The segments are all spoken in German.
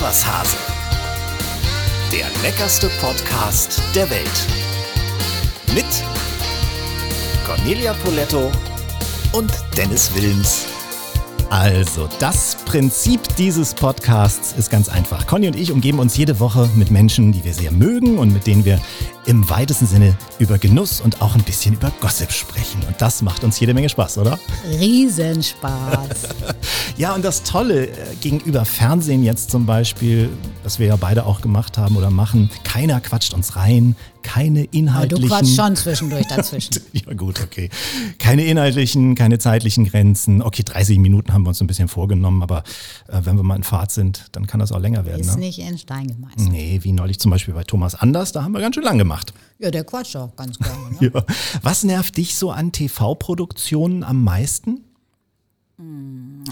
Was Hase. Der leckerste Podcast der Welt. Mit Cornelia Poletto und Dennis Wilms. Also, das Prinzip dieses Podcasts ist ganz einfach. Conny und ich umgeben uns jede Woche mit Menschen, die wir sehr mögen und mit denen wir im weitesten Sinne über Genuss und auch ein bisschen über Gossip sprechen. Und das macht uns jede Menge Spaß, oder? Riesenspaß. ja, und das Tolle äh, gegenüber Fernsehen jetzt zum Beispiel, was wir ja beide auch gemacht haben oder machen, keiner quatscht uns rein, keine inhaltlichen. Aber du quatschst schon zwischendurch dazwischen. ja, gut, okay. Keine inhaltlichen, keine zeitlichen Grenzen. Okay, 30 Minuten haben wir uns ein bisschen vorgenommen, aber äh, wenn wir mal in Fahrt sind, dann kann das auch länger werden. Ist ne? nicht in Stein gemeißelt. Nee, wie neulich zum Beispiel bei Thomas Anders, da haben wir ganz schön lang gemacht. Ja, der quatscht auch ganz gerne. Ne? ja. Was nervt dich so an TV-Produktionen am meisten?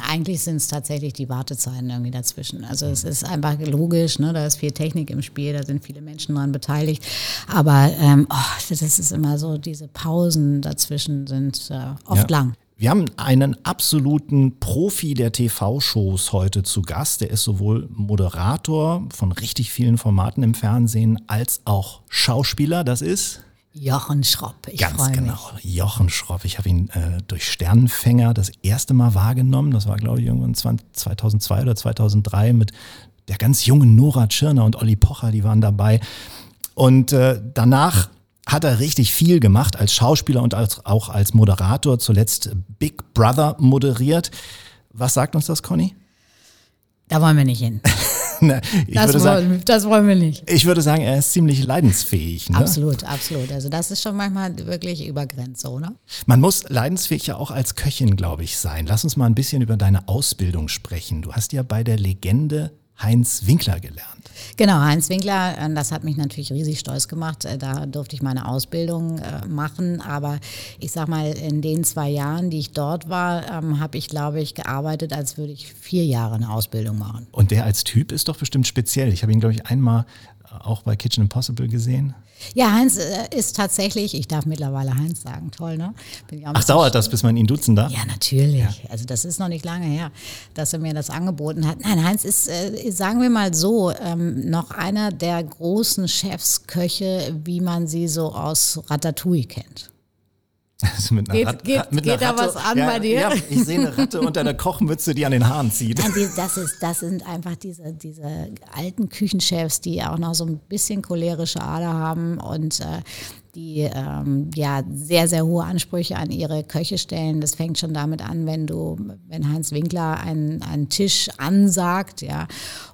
Eigentlich sind es tatsächlich die Wartezeiten irgendwie dazwischen. Also es ist einfach logisch, ne? da ist viel Technik im Spiel, da sind viele Menschen dran beteiligt. Aber ähm, oh, das ist immer so, diese Pausen dazwischen sind äh, oft Ja. lang. Wir haben einen absoluten Profi der TV-Shows heute zu Gast. Der ist sowohl Moderator von richtig vielen Formaten im Fernsehen als auch Schauspieler. Das ist Jochen Schropp, ich ganz genau mich. Jochen Schropp. Ich habe ihn äh, durch Sternenfänger das erste Mal wahrgenommen. Das war, glaube ich, irgendwann 20, 2002 oder 2003 mit der ganz jungen Nora Tschirner und Olli Pocher, die waren dabei. Und äh, danach hat er richtig viel gemacht als Schauspieler und als, auch als Moderator, zuletzt Big Brother moderiert. Was sagt uns das, Conny? Da wollen wir nicht hin. Na, ich, Das würde sagen, wollen, das wollen wir nicht. ich würde sagen, er ist ziemlich leidensfähig. Ne? Absolut, absolut. Also das ist schon manchmal wirklich über Grenze, oder? Man muss leidensfähig ja auch als Köchin, glaube ich, sein. Lass uns mal ein bisschen über deine Ausbildung sprechen. Du hast ja bei der Legende Heinz Winkler gelernt. Genau, Heinz Winkler, äh, das hat mich natürlich riesig stolz gemacht. Äh, Da durfte ich meine Ausbildung äh, machen. Aber ich sag mal, in den zwei Jahren, die ich dort war, ähm, habe ich, glaube ich, gearbeitet, als würde ich vier Jahre eine Ausbildung machen. Und der als Typ ist doch bestimmt speziell. Ich habe ihn, glaube ich, einmal auch bei Kitchen Impossible gesehen. Ja, Heinz äh, ist tatsächlich, ich darf mittlerweile Heinz sagen, toll, ne? Bin ich auch ein Ach, dauert das, bis man ihn duzen darf? Ja, natürlich. Also das ist noch nicht lange her, dass er mir das angeboten hat. Nein, Heinz ist, äh, sagen wir mal so, ähm, noch einer der großen Chefs, Köche, wie man sie so aus Ratatouille kennt. Also mit einer Geht- Rat- geht- mit geht einer da was an ja, bei dir? Ja, ich sehe eine Ratte unter einer Kochmütze, die an den Haaren zieht. Nein, das, ist, das sind einfach diese, diese alten Küchenchefs, die auch noch so ein bisschen cholerische Ader haben und äh, die ähm, ja sehr, sehr hohe Ansprüche an ihre Köche stellen. Das fängt schon damit an, wenn du, wenn Heinz Winkler einen, einen Tisch ansagt, ja,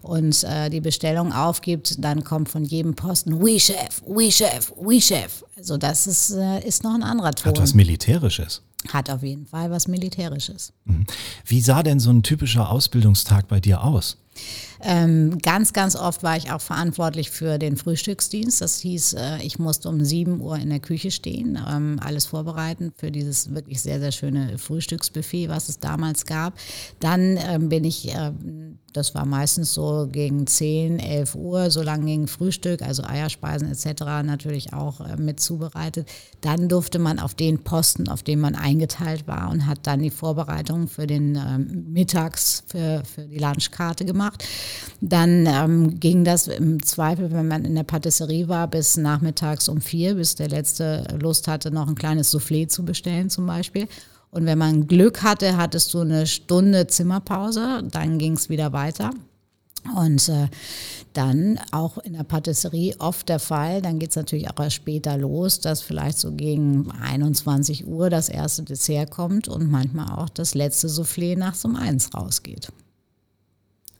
und äh, die Bestellung aufgibt, dann kommt von jedem Posten, oui Chef, oui Chef, oui Chef. Also das ist, äh, ist noch ein anderer Ton. Hat was Militärisches. Hat auf jeden Fall was Militärisches. Wie sah denn so ein typischer Ausbildungstag bei dir aus? Ähm, ganz, ganz oft war ich auch verantwortlich für den Frühstücksdienst. Das hieß, äh, ich musste um 7 Uhr in der Küche stehen, ähm, alles vorbereiten für dieses wirklich sehr, sehr schöne Frühstücksbuffet, was es damals gab. Dann ähm, bin ich, ähm, das war meistens so gegen 10, 11 Uhr, so lange ging Frühstück, also Eierspeisen etc. natürlich auch äh, mit zubereitet. Dann durfte man auf den Posten, auf dem man eingeteilt war und hat dann die Vorbereitung für den ähm, Mittags, für, für die Lunchkarte gemacht. Dann ähm, ging das im Zweifel, wenn man in der Patisserie war, bis nachmittags um vier, bis der letzte Lust hatte, noch ein kleines Soufflé zu bestellen zum Beispiel. Und wenn man Glück hatte, hattest du eine Stunde Zimmerpause, dann ging es wieder weiter. Und äh, dann auch in der Patisserie oft der Fall, dann geht es natürlich auch erst später los, dass vielleicht so gegen 21 Uhr das erste Dessert kommt und manchmal auch das letzte Soufflé nachts um eins rausgeht.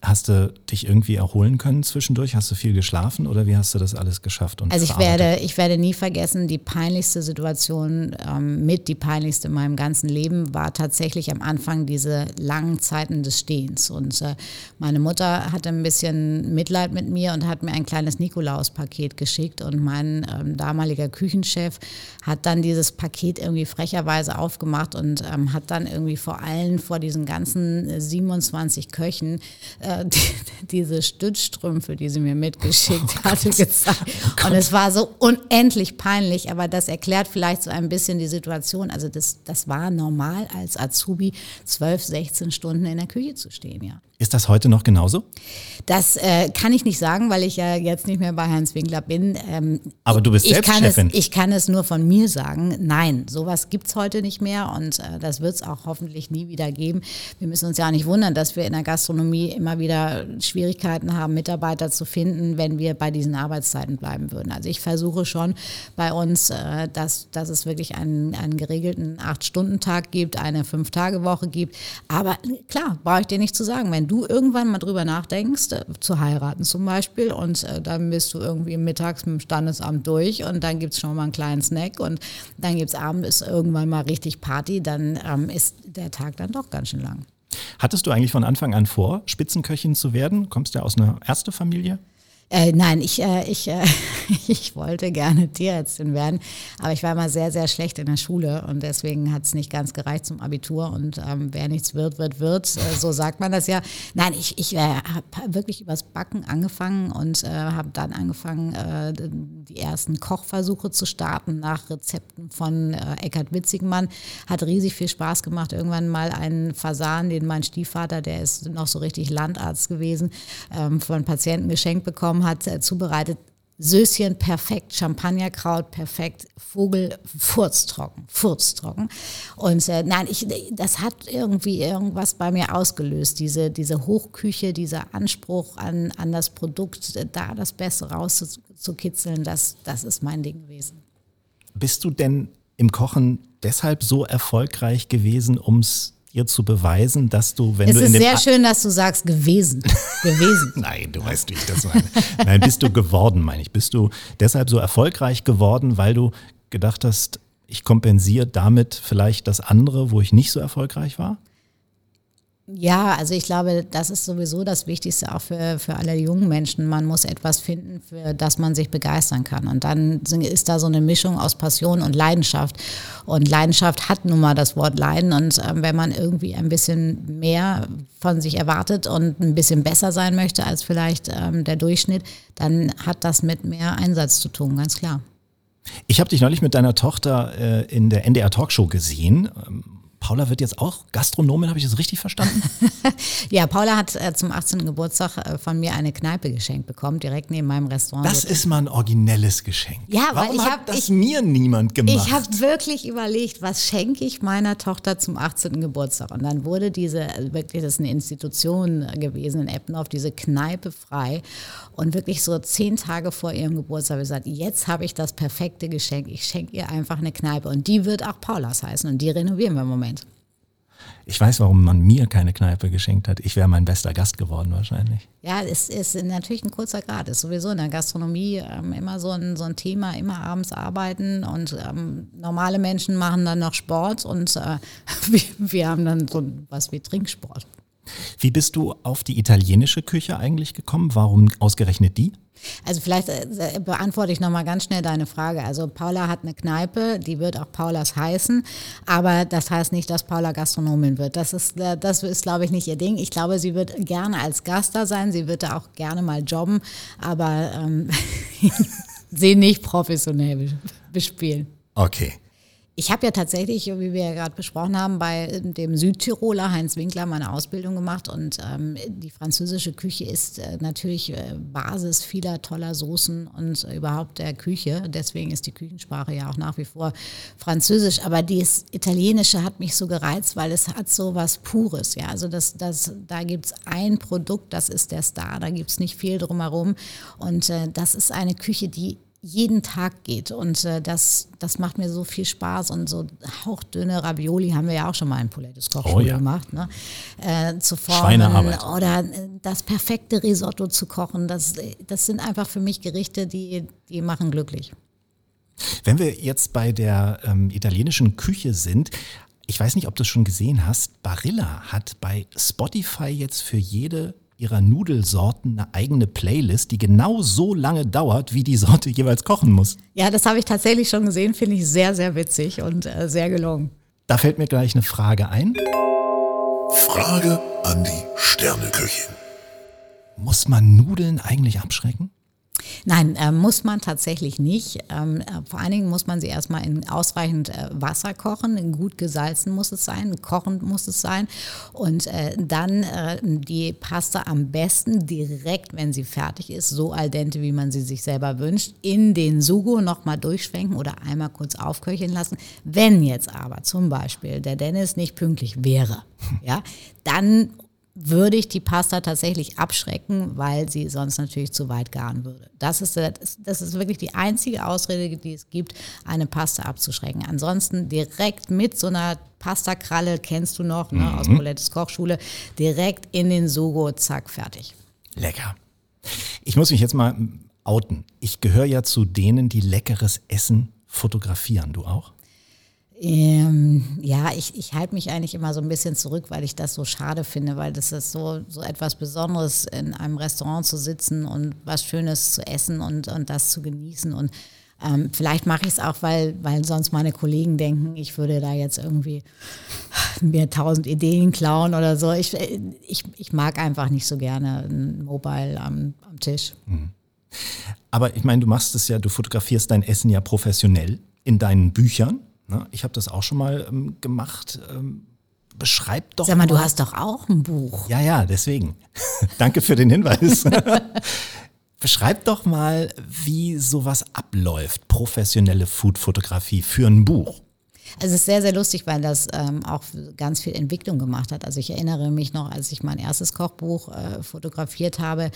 Hast du dich irgendwie erholen können zwischendurch? Hast du viel geschlafen oder wie hast du das alles geschafft? Und Also ich werde, ich werde nie vergessen, die peinlichste Situation, ähm, mit die peinlichste in meinem ganzen Leben, war tatsächlich am Anfang diese langen Zeiten des Stehens. Und äh, meine Mutter hatte ein bisschen Mitleid mit mir und hat mir ein kleines Nikolaus-Paket geschickt. Und mein ähm, damaliger Küchenchef hat dann dieses Paket irgendwie frecherweise aufgemacht und ähm, hat dann irgendwie vor allen, vor diesen ganzen äh, 27 Köchen, äh, äh, die, diese Stützstrümpfe, die sie mir mitgeschickt oh hatte, gezeigt. Oh und es war so unendlich peinlich, aber das erklärt vielleicht so ein bisschen die Situation. Also das, das war normal als Azubi, 12, 16 Stunden in der Küche zu stehen, ja. Ist das heute noch genauso? Das äh, kann ich nicht sagen, weil ich ja jetzt nicht mehr bei Heinz Winkler bin. Ähm, Aber du bist selbst Chefin. Es, ich kann es nur von mir sagen. Nein, sowas gibt es heute nicht mehr und äh, das wird es auch hoffentlich nie wieder geben. Wir müssen uns ja auch nicht wundern, dass wir in der Gastronomie immer wieder Schwierigkeiten haben, Mitarbeiter zu finden, wenn wir bei diesen Arbeitszeiten bleiben würden. Also ich versuche schon bei uns, äh, dass, dass es wirklich einen, einen geregelten Acht-Stunden-Tag gibt, eine Fünf-Tage-Woche gibt. Aber klar, brauche ich dir nicht zu sagen, wenn wenn du irgendwann mal drüber nachdenkst, äh, zu heiraten zum Beispiel, und äh, dann bist du irgendwie mittags mit dem Standesamt durch und dann gibt es schon mal einen kleinen Snack und dann gibt es abends irgendwann mal richtig Party, dann ähm, ist der Tag dann doch ganz schön lang. Hattest du eigentlich von Anfang an vor, Spitzenköchin zu werden? Kommst du ja aus einer Ärztefamilie? Äh, nein, ich, äh, ich, äh, ich wollte gerne Tierärztin werden, aber ich war immer sehr, sehr schlecht in der Schule und deswegen hat es nicht ganz gereicht zum Abitur und ähm, wer nichts wird, wird, wird. Äh, so sagt man das ja. Nein, ich, ich äh, habe wirklich übers Backen angefangen und äh, habe dann angefangen, die ersten Kochversuche zu starten nach Rezepten von Eckhard Witzigmann. Hat riesig viel Spaß gemacht. Irgendwann mal einen Fasan, den mein Stiefvater, der ist noch so richtig Landarzt gewesen, ähm, von Patienten geschenkt bekommen hat, äh, zubereitet. Söschen perfekt, Champagnerkraut perfekt, Vogel furztrocken, furztrocken. Und äh, nein, ich, das hat irgendwie irgendwas bei mir ausgelöst, diese, diese Hochküche, dieser Anspruch an, an das Produkt, äh, da das Beste rauszukitzeln, das, das ist mein Ding gewesen. Bist du denn im Kochen deshalb so erfolgreich gewesen, um es ihr zu beweisen, dass du, wenn es du. Es ist sehr schön, dass du sagst gewesen. gewesen. Nein, du weißt, wie ich das meine. Nein, bist du geworden, meine ich. Bist du deshalb so erfolgreich geworden, weil du gedacht hast, ich kompensiere damit vielleicht das andere, wo ich nicht so erfolgreich war? Ja, also ich glaube, das ist sowieso das Wichtigste auch für, für alle jungen Menschen. Man muss etwas finden, für das man sich begeistern kann. Und dann ist da so eine Mischung aus Passion und Leidenschaft. Und Leidenschaft hat nun mal das Wort Leiden. Und äh, wenn man irgendwie ein bisschen mehr von sich erwartet und ein bisschen besser sein möchte als vielleicht ähm, der Durchschnitt, dann hat das mit mehr Einsatz zu tun, ganz klar. Ich habe dich neulich mit deiner Tochter äh, in der NDR Talkshow gesehen. Ähm, Paula wird jetzt auch Gastronomin, habe ich das richtig verstanden? ja, Paula hat äh, zum 18. Geburtstag äh, von mir eine Kneipe geschenkt bekommen, direkt neben meinem Restaurant. Das ist mal ein originelles Geschenk. Ja, Warum weil ich hat das ich, mir niemand gemacht? Ich habe wirklich überlegt, was schenke ich meiner Tochter zum 18. Geburtstag? Und dann wurde diese, äh, wirklich, das ist eine Institution gewesen in Eppendorf, diese Kneipe frei. Und wirklich so zehn Tage vor ihrem Geburtstag habe ich gesagt, jetzt habe ich das perfekte Geschenk. Ich schenke ihr einfach eine Kneipe. Und die wird auch Paulas heißen. Und die renovieren wir im Moment. Ich weiß, warum man mir keine Kneipe geschenkt hat. Ich wäre mein bester Gast geworden wahrscheinlich. Ja, es ist natürlich ein kurzer Grad. Es ist sowieso in der Gastronomie ähm, immer so ein, so ein Thema, immer abends arbeiten und ähm, normale Menschen machen dann noch Sport und äh, wir, wir haben dann so was wie Trinksport. Wie bist du auf die italienische Küche eigentlich gekommen? Warum ausgerechnet die? Also vielleicht äh, beantworte ich nochmal ganz schnell deine Frage. Also Paula hat eine Kneipe, die wird auch Paulas heißen, aber das heißt nicht, dass Paula Gastronomin wird. Das ist, äh, das ist glaube ich, nicht ihr Ding. Ich glaube, sie wird gerne als Gast da sein, sie wird da auch gerne mal jobben, aber ähm, sie nicht professionell bespielen. Okay. Ich habe ja tatsächlich, wie wir ja gerade besprochen haben, bei dem Südtiroler Heinz Winkler meine Ausbildung gemacht und ähm, die französische Küche ist äh, natürlich äh, Basis vieler toller Soßen und äh, überhaupt der Küche. Deswegen ist die Küchensprache ja auch nach wie vor Französisch. Aber das Italienische hat mich so gereizt, weil es hat so was Pures. Ja, also das, das, da gibt's ein Produkt, das ist der Star. Da gibt's nicht viel drumherum und äh, das ist eine Küche, die jeden Tag geht. Und äh, das, das macht mir so viel Spaß. Und so hauchdünne Ravioli haben wir ja auch schon mal in Polettes Kochschule oh, ja. gemacht. Ne? Äh, zu formen oder äh, das perfekte Risotto zu kochen. Das, das sind einfach für mich Gerichte, die, die machen glücklich. Wenn wir jetzt bei der ähm, italienischen Küche sind, ich weiß nicht, ob du es schon gesehen hast, Barilla hat bei Spotify jetzt für jede ihrer Nudelsorten eine eigene Playlist, die genau so lange dauert, wie die Sorte jeweils kochen muss. Ja, das habe ich tatsächlich schon gesehen, finde ich sehr, sehr witzig und äh, sehr gelungen. Da fällt mir gleich eine Frage ein. Frage an die Sterneköchin. Muss man Nudeln eigentlich abschrecken? Nein, äh, muss man tatsächlich nicht. Ähm, äh, vor allen Dingen muss man sie erstmal in ausreichend äh, Wasser kochen. Gut gesalzen muss es sein, kochend muss es sein. Und äh, dann äh, die Pasta am besten direkt, wenn sie fertig ist, so al dente, wie man sie sich selber wünscht, in den Sugo nochmal durchschwenken oder einmal kurz aufköcheln lassen. Wenn jetzt aber zum Beispiel der Dennis nicht pünktlich wäre, ja, dann würde ich die Pasta tatsächlich abschrecken, weil sie sonst natürlich zu weit garen würde. Das ist, das ist wirklich die einzige Ausrede, die es gibt, eine Pasta abzuschrecken. Ansonsten direkt mit so einer Pastakralle, kennst du noch, ne, mhm. aus Polettes Kochschule, direkt in den Sogo, zack, fertig. Lecker. Ich muss mich jetzt mal outen. Ich gehöre ja zu denen, die leckeres Essen fotografieren. Du auch? Ähm, ja, ich, ich halte mich eigentlich immer so ein bisschen zurück, weil ich das so schade finde, weil das ist so, so etwas Besonderes, in einem Restaurant zu sitzen und was Schönes zu essen und, und das zu genießen. Und ähm, vielleicht mache ich es auch, weil, weil sonst meine Kollegen denken, ich würde da jetzt irgendwie mir tausend Ideen klauen oder so. Ich, ich, ich mag einfach nicht so gerne ein Mobile am, am Tisch. Mhm. Aber ich meine, du machst es ja, du fotografierst dein Essen ja professionell in deinen Büchern. Ne? Ich habe das auch schon mal ähm, gemacht. Ähm, beschreib doch. Sag mal, mal, du hast doch auch ein Buch. Ja, ja, deswegen. Danke für den Hinweis. Beschreib doch mal, wie sowas abläuft, professionelle Food-Fotografie für ein Buch. Also es ist sehr, sehr lustig, weil das ähm, auch ganz viel Entwicklung gemacht hat. Also ich erinnere mich noch, als ich mein erstes Kochbuch äh, fotografiert habe,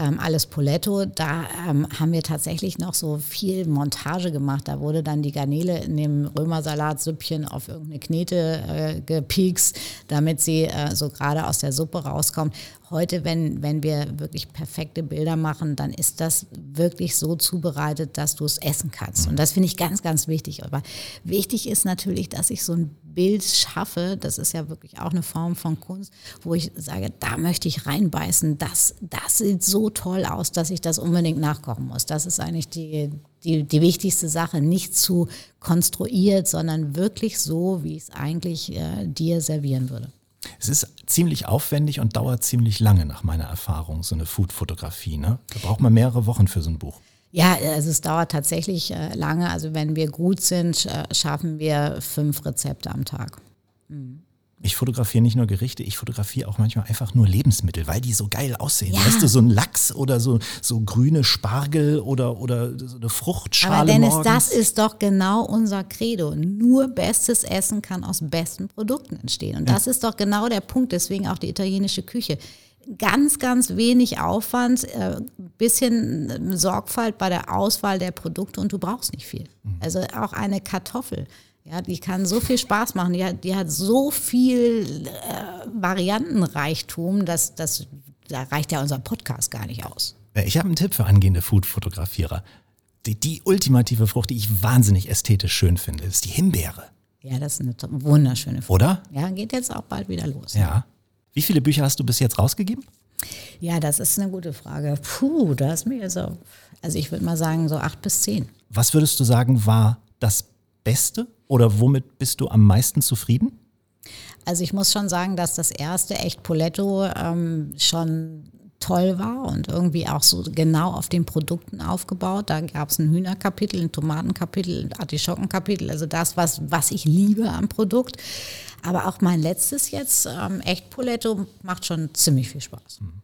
ähm, alles Poletto, da ähm, haben wir tatsächlich noch so viel Montage gemacht. Da wurde dann die Garnele in dem Römersalatsüppchen auf irgendeine Knete äh, gepiekst, damit sie äh, so gerade aus der Suppe rauskommt. Heute, wenn, wenn wir wirklich perfekte Bilder machen, dann ist das wirklich so zubereitet, dass du es essen kannst. Und das finde ich ganz, ganz wichtig. Aber wichtig ist natürlich, dass ich so ein Bild schaffe, das ist ja wirklich auch eine Form von Kunst, wo ich sage, da möchte ich reinbeißen, das, das sieht so toll aus, dass ich das unbedingt nachkochen muss. Das ist eigentlich die, die, die wichtigste Sache, nicht zu konstruiert, sondern wirklich so, wie ich es eigentlich äh, dir servieren würde. Es ist ziemlich aufwendig und dauert ziemlich lange nach meiner Erfahrung, so eine Food-Fotografie. Ne? Da braucht man mehrere Wochen für so ein Buch. Ja, also es dauert tatsächlich äh, lange. Also wenn wir gut sind, äh, schaffen wir fünf Rezepte am Tag. Mhm. Ich fotografiere nicht nur Gerichte, ich fotografiere auch manchmal einfach nur Lebensmittel, weil die so geil aussehen. Ja. Weißt du, so ein Lachs oder so, so grüne Spargel oder, oder so eine Fruchtschale. Aber Dennis, morgens. das ist doch genau unser Credo. Nur bestes Essen kann aus besten Produkten entstehen. Und ja. das ist doch genau der Punkt, deswegen auch die italienische Küche ganz, ganz wenig Aufwand, äh, bisschen Sorgfalt bei der Auswahl der Produkte und du brauchst nicht viel. Mhm. Also auch eine Kartoffel ja, die kann so viel Spaß machen, die hat, die hat so viel äh, Variantenreichtum, dass, dass da reicht ja unser Podcast gar nicht aus. Ich habe einen Tipp für angehende Food-Fotografierer. Die, die ultimative Frucht, die ich wahnsinnig ästhetisch schön finde, ist die Himbeere. Ja, das ist eine wunderschöne Frucht. Oder? Ja, geht jetzt auch bald wieder los. Ja. Wie viele Bücher hast du bis jetzt rausgegeben? Ja, das ist eine gute Frage. Puh, da ist mir so, also ich würde mal sagen, so acht bis zehn. Was würdest du sagen, war das Beste oder womit bist du am meisten zufrieden? Also ich muss schon sagen, dass das erste echt Poletto ähm, schon toll war und irgendwie auch so genau auf den Produkten aufgebaut. Da gab es ein Hühnerkapitel, ein Tomatenkapitel, ein Artischockenkapitel, also das, was, was ich liebe am Produkt. Aber auch mein letztes jetzt, ähm, echt Poletto, macht schon ziemlich viel Spaß. Mhm.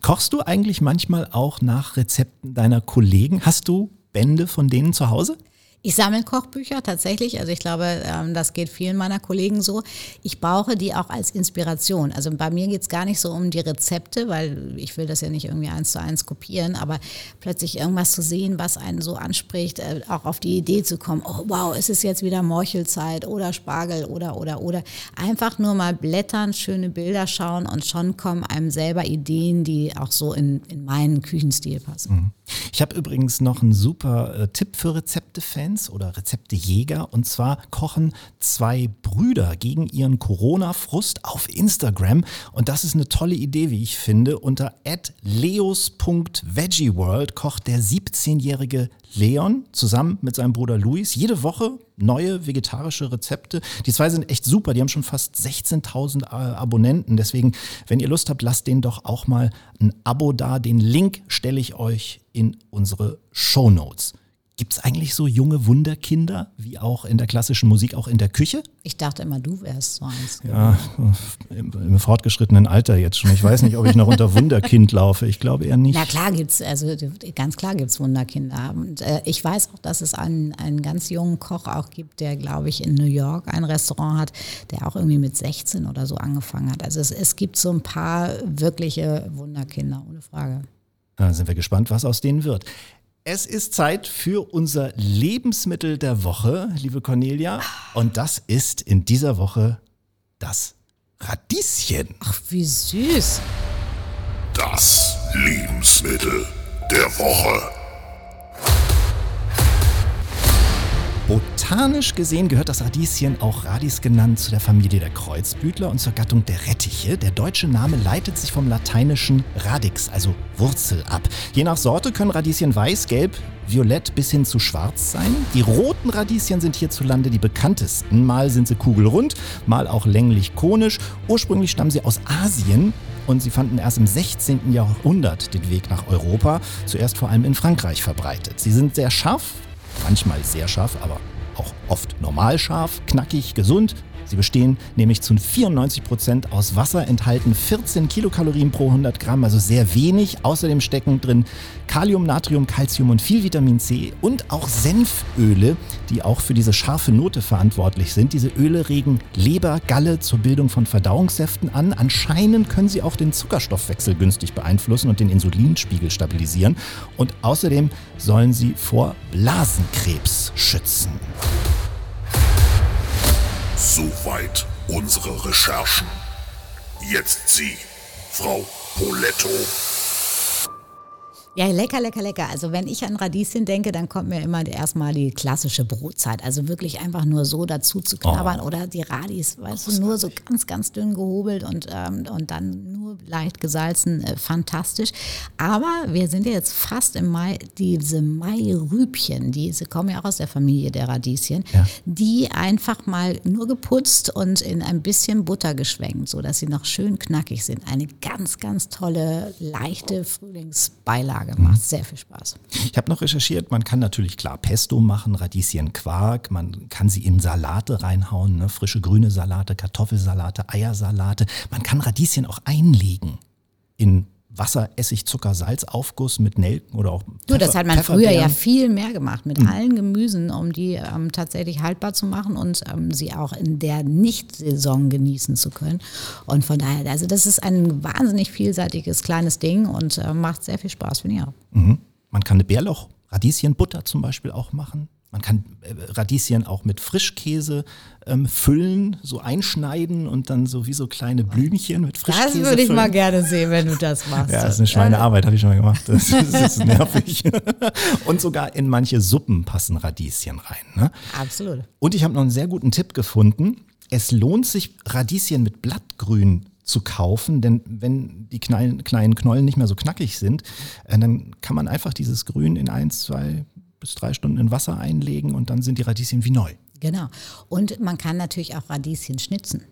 Kochst du eigentlich manchmal auch nach Rezepten deiner Kollegen? Hast du Bände von denen zu Hause? Ich sammle Kochbücher tatsächlich. Also ich glaube, ähm, das geht vielen meiner Kollegen so. Ich brauche die auch als Inspiration. Also bei mir geht es gar nicht so um die Rezepte, weil ich will das ja nicht irgendwie eins zu eins kopieren, aber plötzlich irgendwas zu sehen, was einen so anspricht, äh, auch auf die Idee zu kommen, oh wow, ist es jetzt wieder Morchelzeit oder Spargel oder oder oder. Einfach nur mal blättern, schöne Bilder schauen und schon kommen einem selber Ideen, die auch so in, in meinen Küchenstil passen. Mhm. Ich habe übrigens noch einen super äh, Tipp für Rezepte-Fans oder Rezepte-Jäger. Und zwar kochen zwei Brüder gegen ihren Corona-Frust auf Instagram. Und das ist eine tolle Idee, wie ich finde. Unter leos.veggieworld kocht der 17-jährige Leon zusammen mit seinem Bruder Luis jede Woche neue vegetarische Rezepte. Die zwei sind echt super, die haben schon fast 16.000 äh, Abonnenten. Deswegen, wenn ihr Lust habt, lasst denen doch auch mal ein Abo da. Den Link stelle ich euch in unsere Show Notes. Gibt es eigentlich so junge Wunderkinder, wie auch in der klassischen Musik, auch in der Küche? Ich dachte immer, du wärst so eins. Ja, im, im, fortgeschrittenen Alter jetzt schon. Ich weiß nicht, ob ich noch unter Wunderkind laufe. Ich glaube eher nicht. Na klar gibt's, also ganz klar gibt es Wunderkinder. Und äh, ich weiß auch, dass es einen, einen ganz jungen Koch auch gibt, der, glaube ich, in New York ein Restaurant hat, der auch irgendwie mit 16 oder so angefangen hat. Also es, es gibt so ein paar wirkliche Wunderkinder, ohne Frage. Da sind wir gespannt, was aus denen wird. Es ist Zeit für unser Lebensmittel der Woche, liebe Cornelia. Und das ist in dieser Woche das Radieschen. Ach, wie süß. Das Lebensmittel der Woche. Botanisch gesehen gehört das Radieschen, auch Radis genannt, zu der Familie der Kreuzblütler und zur Gattung der Rettiche. Der deutsche Name leitet sich vom lateinischen radix, also Wurzel, ab. Je nach Sorte können Radieschen weiß, gelb, violett bis hin zu schwarz sein. Die roten Radieschen sind hierzulande die bekanntesten. Mal sind sie kugelrund, mal auch länglich konisch. Ursprünglich stammen sie aus Asien und sie fanden erst im 16. Jahrhundert den Weg nach Europa, zuerst vor allem in Frankreich verbreitet. Sie sind sehr scharf, manchmal sehr scharf, aber auch oft normal scharf, knackig, gesund Sie bestehen nämlich zu 94 Prozent aus Wasser, enthalten 14 Kilokalorien pro 100 Gramm, also sehr wenig. Außerdem stecken drin Kalium, Natrium, Calcium und viel Vitamin C und auch Senföle, die auch für diese scharfe Note verantwortlich sind. Diese Öle regen Leber, Galle zur Bildung von Verdauungssäften an. Anscheinend können sie auch den Zuckerstoffwechsel günstig beeinflussen und den Insulinspiegel stabilisieren. Und außerdem sollen sie vor Blasenkrebs schützen. Soweit unsere Recherchen. Jetzt Sie, Frau Poletto. Ja, lecker, lecker, lecker. Also wenn ich an Radieschen denke, dann kommt mir immer erstmal die klassische Brotzeit. Also wirklich einfach nur so dazu zu knabbern oh. oder die Radis, weißt du, nur so ganz, ganz dünn gehobelt und, ähm, und dann nur leicht gesalzen. Äh, fantastisch. Aber wir sind ja jetzt fast im Mai. Diese Mai-Rübchen, diese kommen ja auch aus der Familie der Radieschen, ja. die einfach mal nur geputzt und in ein bisschen Butter geschwenkt, sodass sie noch schön knackig sind. Eine ganz, ganz tolle, leichte Frühlingsbeilage gemacht. Mhm. Sehr viel Spaß. Ich habe noch recherchiert, man kann natürlich klar Pesto machen, Radieschen Quark, man kann sie in Salate reinhauen, ne? frische grüne Salate, Kartoffelsalate, Eiersalate. Man kann Radieschen auch einlegen in Wasser, Essig, Zucker, Salz, Aufguss mit Nelken oder auch. Du, das hat man früher ja viel mehr gemacht mit mhm. allen Gemüsen, um die ähm, tatsächlich haltbar zu machen und ähm, sie auch in der Nicht-Saison genießen zu können. Und von daher, also das ist ein wahnsinnig vielseitiges kleines Ding und äh, macht sehr viel Spaß, finde ich auch. Mhm. Man kann eine Bärlauch, Radieschenbutter zum Beispiel auch machen. Man kann äh, Radieschen auch mit Frischkäse ähm, füllen, so einschneiden und dann so wie so kleine Blümchen mit Frischkäse. Das würde ich füllen. mal gerne sehen, wenn du das machst. Ja, das ist eine Schweinearbeit, habe ich schon mal gemacht. Das, das ist nervig. und sogar in manche Suppen passen Radieschen rein. Ne? Absolut. Und ich habe noch einen sehr guten Tipp gefunden. Es lohnt sich, Radieschen mit Blattgrün zu kaufen, denn wenn die kleinen, kleinen Knollen nicht mehr so knackig sind, äh, dann kann man einfach dieses Grün in ein, zwei bis drei Stunden in Wasser einlegen und dann sind die Radieschen wie neu. Genau. Und man kann natürlich auch Radieschen schnitzen.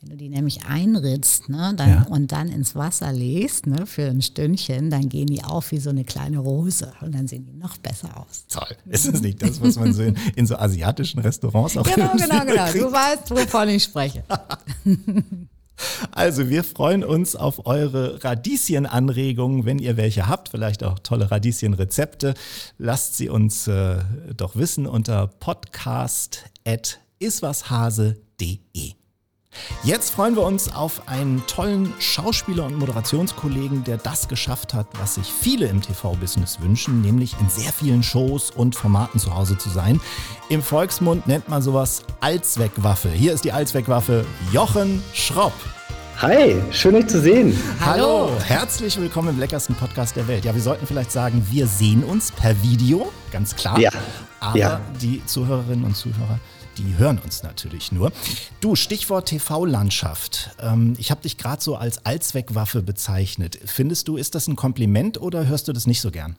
Wenn du die nämlich einritzt ne, dann, ja. und dann ins Wasser legst ne, für ein Stündchen, dann gehen die auf wie so eine kleine Rose und dann sehen die noch besser aus. Toll. Ist das nicht das, was man so in, in so asiatischen Restaurants auch Genau, genau, genau. Du weißt, wovon ich spreche. Also wir freuen uns auf eure Radieschenanregungen, wenn ihr welche habt, vielleicht auch tolle Radieschenrezepte. Lasst sie uns äh, doch wissen unter podcast.iswashase.de. Jetzt freuen wir uns auf einen tollen Schauspieler und Moderationskollegen, der das geschafft hat, was sich viele im TV-Business wünschen, nämlich in sehr vielen Shows und Formaten zu Hause zu sein. Im Volksmund nennt man sowas Allzweckwaffe. Hier ist die Allzweckwaffe Jochen Schropp. Hi, schön euch zu sehen. Hallo, herzlich willkommen im leckersten Podcast der Welt. Ja, wir sollten vielleicht sagen, wir sehen uns per Video, ganz klar. Ja. Aber ja. die Zuhörerinnen und Zuhörer die hören uns natürlich nur. Du, Stichwort TV-Landschaft. Ähm, ich habe dich gerade so als Allzweckwaffe bezeichnet. Findest du, ist das ein Kompliment oder hörst du das nicht so gern?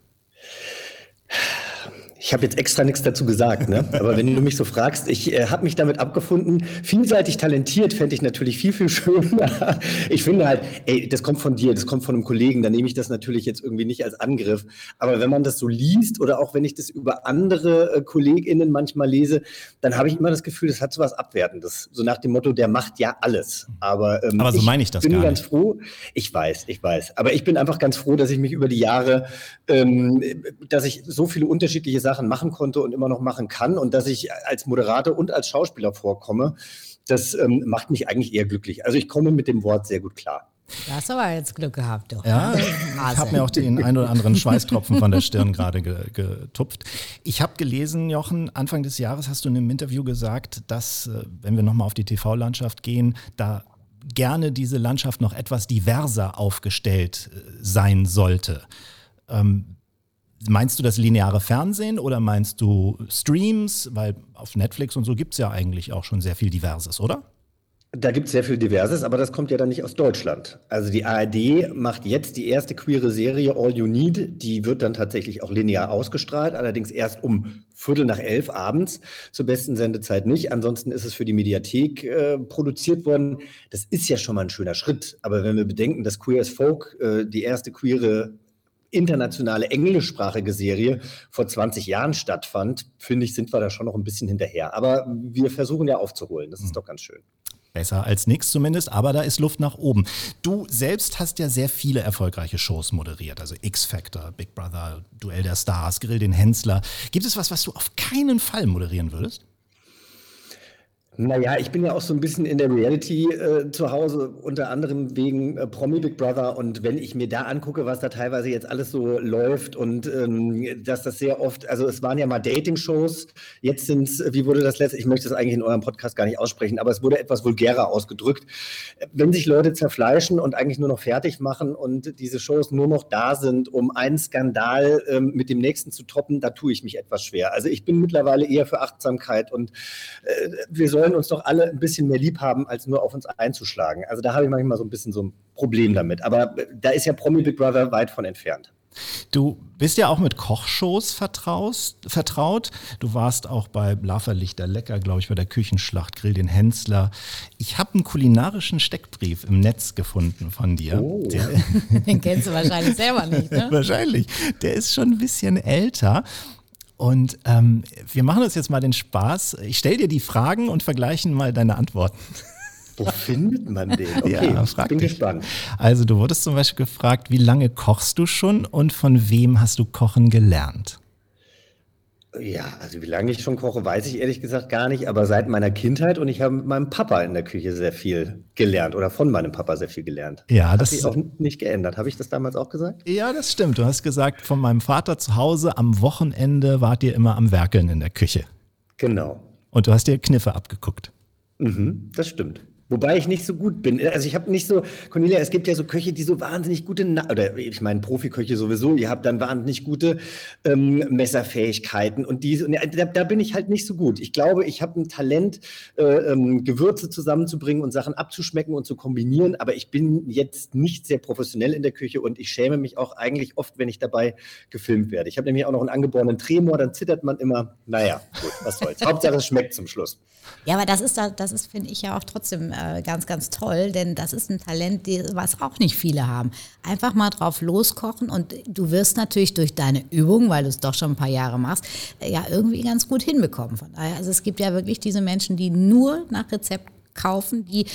Ich habe jetzt extra nichts dazu gesagt, ne? aber wenn du mich so fragst, ich äh, habe mich damit abgefunden. Vielseitig talentiert fände ich natürlich viel, viel schöner. ich finde halt, ey, das kommt von dir, das kommt von einem Kollegen, da nehme ich das natürlich jetzt irgendwie nicht als Angriff. Aber wenn man das so liest oder auch wenn ich das über andere äh, KollegInnen manchmal lese, dann habe ich immer das Gefühl, das hat so was Abwertendes. So nach dem Motto, der macht ja alles. Aber, ähm, aber so meine ich das. Ich bin ganz froh. Ich weiß, ich weiß. Aber ich bin einfach ganz froh, dass ich mich über die Jahre, ähm, dass ich so viele unterschiedliche Sachen Sachen machen konnte und immer noch machen kann und dass ich als Moderator und als Schauspieler vorkomme, das ähm, macht mich eigentlich eher glücklich. Also ich komme mit dem Wort sehr gut klar. Du hast aber jetzt Glück gehabt, doch. Ja, ich habe mir auch den ein oder anderen Schweißtropfen von der Stirn gerade getupft. Ich habe gelesen, Jochen, Anfang des Jahres hast du in einem Interview gesagt, dass, äh, wenn wir nochmal auf die TV-Landschaft gehen, da gerne diese Landschaft noch etwas diverser aufgestellt äh, sein sollte. Ähm, Meinst du das lineare Fernsehen oder meinst du Streams? Weil auf Netflix und so gibt es ja eigentlich auch schon sehr viel Diverses, oder? Da gibt es sehr viel Diverses, aber das kommt ja dann nicht aus Deutschland. Also die ARD macht jetzt die erste queere Serie All You Need. Die wird dann tatsächlich auch linear ausgestrahlt, allerdings erst um Viertel nach elf abends, zur besten Sendezeit nicht. Ansonsten ist es für die Mediathek äh, produziert worden. Das ist ja schon mal ein schöner Schritt. Aber wenn wir bedenken, dass Queer as Folk äh, die erste queere internationale englischsprachige Serie vor 20 Jahren stattfand, finde ich, sind wir da schon noch ein bisschen hinterher. Aber wir versuchen ja aufzuholen. Das ist mhm. doch ganz schön. Besser als nichts zumindest, aber da ist Luft nach oben. Du selbst hast ja sehr viele erfolgreiche Shows moderiert, also X-Factor, Big Brother, Duell der Stars, Grill den Hensler. Gibt es was, was du auf keinen Fall moderieren würdest? Naja, ich bin ja auch so ein bisschen in der Reality äh, zu Hause, unter anderem wegen äh, Promi Big Brother. Und wenn ich mir da angucke, was da teilweise jetzt alles so läuft und ähm, dass das sehr oft, also es waren ja mal Dating-Shows, jetzt sind es, wie wurde das letzte, ich möchte das eigentlich in eurem Podcast gar nicht aussprechen, aber es wurde etwas vulgärer ausgedrückt. Wenn sich Leute zerfleischen und eigentlich nur noch fertig machen und diese Shows nur noch da sind, um einen Skandal ähm, mit dem nächsten zu toppen, da tue ich mich etwas schwer. Also ich bin mittlerweile eher für Achtsamkeit und äh, wir sollen sollen uns doch alle ein bisschen mehr lieb haben, als nur auf uns einzuschlagen. Also da habe ich manchmal so ein bisschen so ein Problem damit. Aber da ist ja Promi Big Brother weit von entfernt. Du bist ja auch mit Kochshows vertraust, vertraut. Du warst auch bei Laferlichter Lecker, glaube ich, bei der Küchenschlacht, Grill den Hensler. Ich habe einen kulinarischen Steckbrief im Netz gefunden von dir. Oh. Der, Den kennst du wahrscheinlich selber nicht, ne? wahrscheinlich. Der ist schon ein bisschen älter. Und ähm, wir machen uns jetzt mal den Spaß. Ich stelle dir die Fragen und vergleichen mal deine Antworten. Wo findet man den? Okay, ja, frag bin dich. gespannt. Also du wurdest zum Beispiel gefragt, wie lange kochst du schon und von wem hast du kochen gelernt? Ja, also wie lange ich schon koche, weiß ich ehrlich gesagt gar nicht, aber seit meiner Kindheit und ich habe mit meinem Papa in der Küche sehr viel gelernt oder von meinem Papa sehr viel gelernt. Ja, das ist auch nicht geändert. Habe ich das damals auch gesagt? Ja, das stimmt. Du hast gesagt, von meinem Vater zu Hause am Wochenende wart ihr immer am Werkeln in der Küche. Genau. Und du hast dir Kniffe abgeguckt. Mhm, das stimmt. Wobei ich nicht so gut bin. Also ich habe nicht so, Cornelia, es gibt ja so Köche, die so wahnsinnig gute, Na oder ich meine Profiköche sowieso, ihr habt dann wahnsinnig gute ähm, Messerfähigkeiten und diese, und da, da, bin ich halt nicht so gut. Ich glaube, ich habe ein Talent, äh, ähm, Gewürze zusammenzubringen und Sachen abzuschmecken und zu kombinieren, aber ich bin jetzt nicht sehr professionell in der Küche und ich schäme mich auch eigentlich oft, wenn ich dabei gefilmt werde. Ich habe nämlich auch noch einen angeborenen Tremor, dann zittert man immer. Naja, gut, was soll's. Hauptsache es schmeckt zum Schluss. Ja, aber das ist, das ist, finde ich ja auch trotzdem äh, ganz, ganz toll, denn das ist ein Talent, die, was auch nicht viele haben. Einfach mal drauf loskochen und du wirst natürlich durch deine Übung, weil du es doch schon ein paar Jahre machst, äh, ja irgendwie ganz gut hinbekommen. Von daher, also es gibt ja wirklich diese Menschen, die nur nach Rezept kaufen, die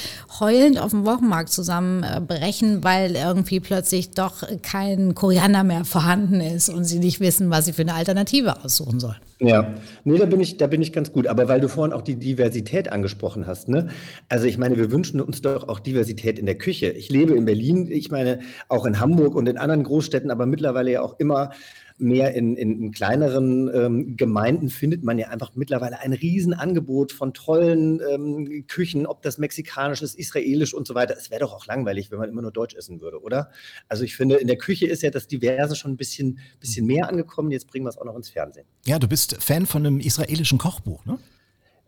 heulend auf dem Wochenmarkt zusammenbrechen, weil irgendwie plötzlich doch kein Koriander mehr vorhanden ist und sie nicht wissen, was sie für eine Alternative aussuchen sollen. Ja, nee, da bin ich, da bin ich ganz gut. Aber weil du vorhin auch die Diversität angesprochen hast, ne? Also ich meine, wir wünschen uns doch auch Diversität in der Küche. Ich lebe in Berlin, ich meine auch in Hamburg und in anderen Großstädten, aber mittlerweile ja auch immer mehr in, in, in kleineren ähm, Gemeinden findet man ja einfach mittlerweile ein Riesenangebot von tollen ähm, Küchen, ob das mexikanisch ist, israelisch und so weiter. Es wäre doch auch langweilig, wenn man immer nur Deutsch essen würde, oder? Also ich finde, in der Küche ist ja das Diverse schon ein bisschen, bisschen mehr angekommen. Jetzt bringen wir es auch noch ins Fernsehen. Ja, du bist Fan von einem israelischen Kochbuch, ne?